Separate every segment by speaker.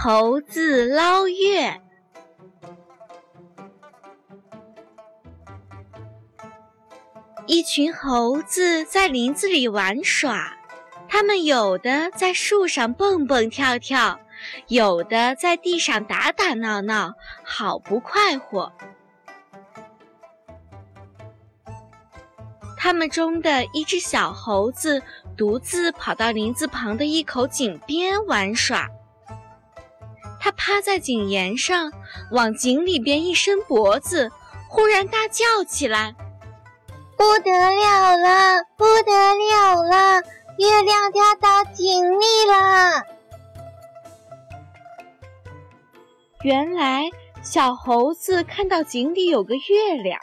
Speaker 1: 猴子捞月。一群猴子在林子里玩耍，它们有的在树上蹦蹦跳跳，有的在地上打打闹闹，好不快活。它们中的一只小猴子独自跑到林子旁的一口井边玩耍。它趴在井沿上，往井里边一伸脖子，忽然大叫起来。
Speaker 2: 不得了了，不得了了！月亮掉到井里了。
Speaker 1: 原来小猴子看到井里有个月亮。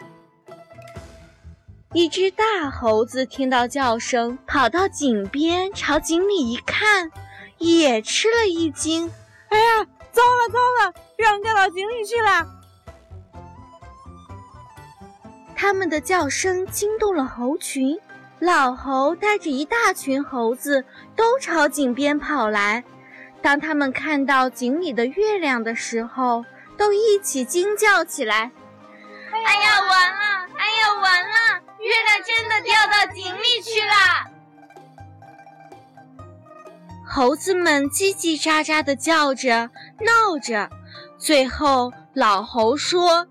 Speaker 1: 一只大猴子听到叫声，跑到井边，朝井里一看，也吃了一惊。
Speaker 3: 哎呀，糟了糟了，月亮掉到井里去了！
Speaker 1: 他们的叫声惊动了猴群，老猴带着一大群猴子都朝井边跑来。当他们看到井里的月亮的时候，都一起惊叫起来：“
Speaker 4: 哎呀，完了！哎呀，完了！月亮真的掉到井里
Speaker 1: 猴子们叽叽喳喳地叫着，闹着，最后。老猴说：“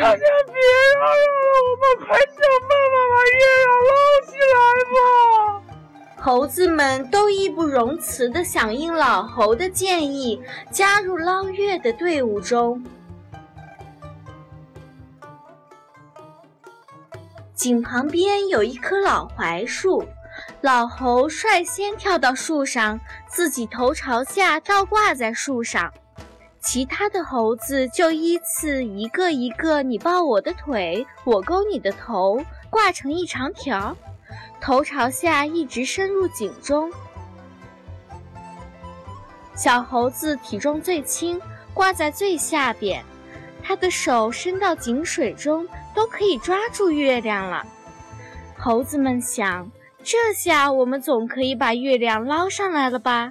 Speaker 3: 大家别闹了，我们快想办法把月亮捞起来吧！”
Speaker 1: 猴子们都义不容辞地响应老猴的建议，加入捞月的队伍中。井旁边有一棵老槐树，老猴率先跳到树上，自己头朝下倒挂在树上。其他的猴子就依次一个一个，你抱我的腿，我勾你的头，挂成一长条，头朝下一直伸入井中。小猴子体重最轻，挂在最下边，它的手伸到井水中都可以抓住月亮了。猴子们想，这下我们总可以把月亮捞上来了吧？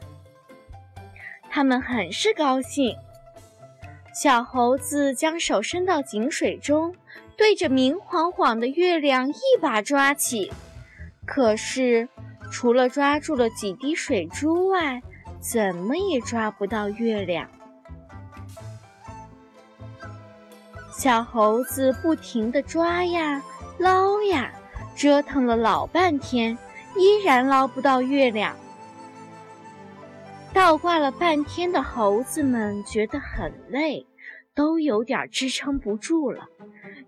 Speaker 1: 他们很是高兴。小猴子将手伸到井水中，对着明晃晃的月亮一把抓起，可是除了抓住了几滴水珠外，怎么也抓不到月亮。小猴子不停地抓呀捞呀，折腾了老半天，依然捞不到月亮。倒挂了半天的猴子们觉得很累，都有点支撑不住了。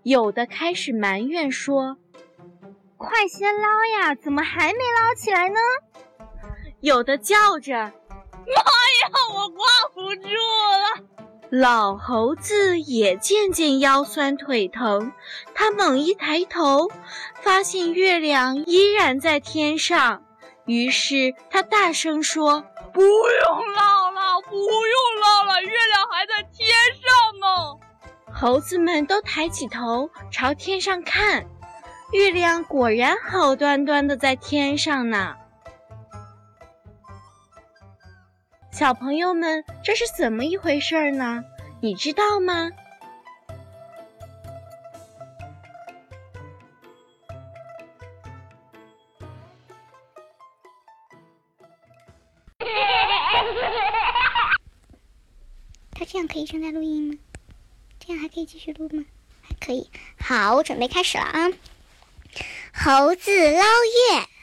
Speaker 1: 有的开始埋怨说：“
Speaker 2: 快些捞呀，怎么还没捞起来呢？”
Speaker 1: 有的叫着：“
Speaker 4: 妈呀，我挂不住了！”
Speaker 1: 老猴子也渐渐腰酸腿疼，他猛一抬头，发现月亮依然在天上，于是他大声说。
Speaker 3: 不用捞了，不用捞了，月亮还在天上呢。
Speaker 1: 猴子们都抬起头朝天上看，月亮果然好端端的在天上呢。小朋友们，这是怎么一回事呢？你知道吗？
Speaker 5: 他这样可以正在录音吗？这样还可以继续录吗？还可以。好，我准备开始了啊！猴子捞月。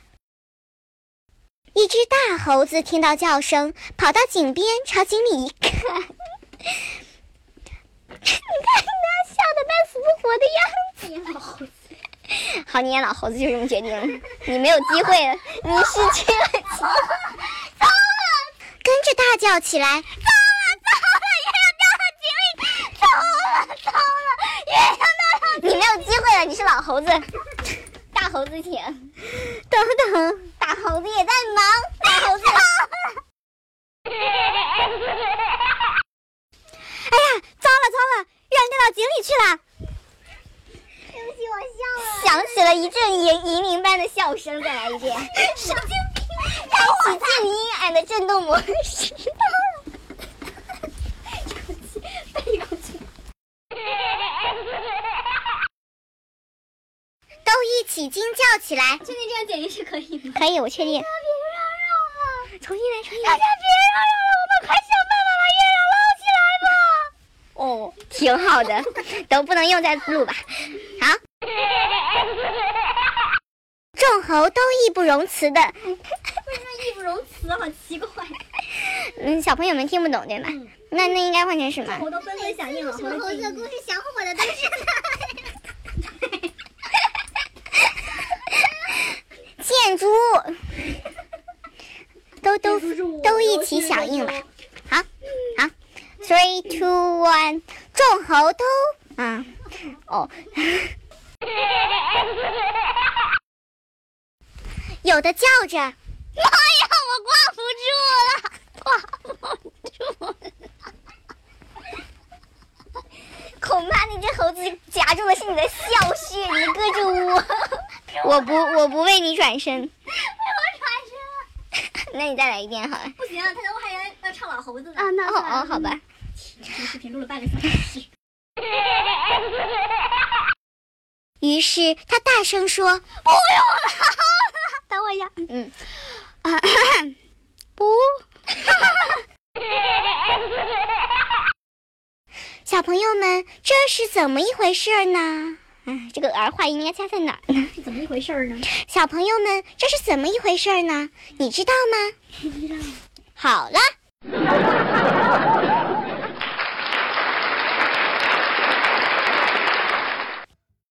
Speaker 5: 一只大猴子听到叫声，跑到井边，朝井里一看，你看他笑得半死不活的样子。
Speaker 2: 老猴子。
Speaker 5: 好，你演老猴子。就这么决定了。你没有机会了，你失去了机会。糟了！跟着大叫起来。糟了糟了，月亮掉到井里。糟了糟了，月亮掉到
Speaker 2: 你是老猴子，大
Speaker 5: 猴子请。等等，银铃般的笑声，再来一遍。开启静音，俺的震动模式。都一起惊叫起来。
Speaker 6: 确定这样剪辑是可以的。
Speaker 5: 可以，我确定。
Speaker 6: 大家别嚷嚷了。
Speaker 5: 重新来。
Speaker 6: 大家别嚷嚷了，我们快想办法把月亮捞起来吧。
Speaker 5: 哦，挺好的，都不能用再录吧？好。众猴都义不容辞的，
Speaker 6: 为什么义不容辞？好奇怪。
Speaker 5: 嗯，小朋友们听不懂对吧？
Speaker 6: 嗯
Speaker 5: 那那应该换成什么？
Speaker 6: 猴都纷纷响应了，
Speaker 2: 什么猴子的故事想火的都是
Speaker 5: 建筑物，都都都一起响应吧。好，好，three two one，众猴都，啊，哦，有的叫着，妈呀，我挂不住了，挂不住了。恐怕那只猴子夹住的是你的笑穴，你搁住我，我不，我不为你转身。为我转身 那你再来一遍好了。
Speaker 6: 不行，他我还要要唱老猴子呢
Speaker 5: 啊，那哦哦，好吧。
Speaker 6: 这个视频录了半个小时。
Speaker 5: 于是他大声说：“
Speaker 6: 不用了。
Speaker 5: 嗯，啊，不。”小朋友们，这是怎么一回事呢？哎，这个儿化音应该加在哪儿呢？
Speaker 6: 是怎么一回事呢？
Speaker 5: 小朋友们，这是怎么一回事呢？你知道吗？
Speaker 6: 不 知道。
Speaker 5: 好了。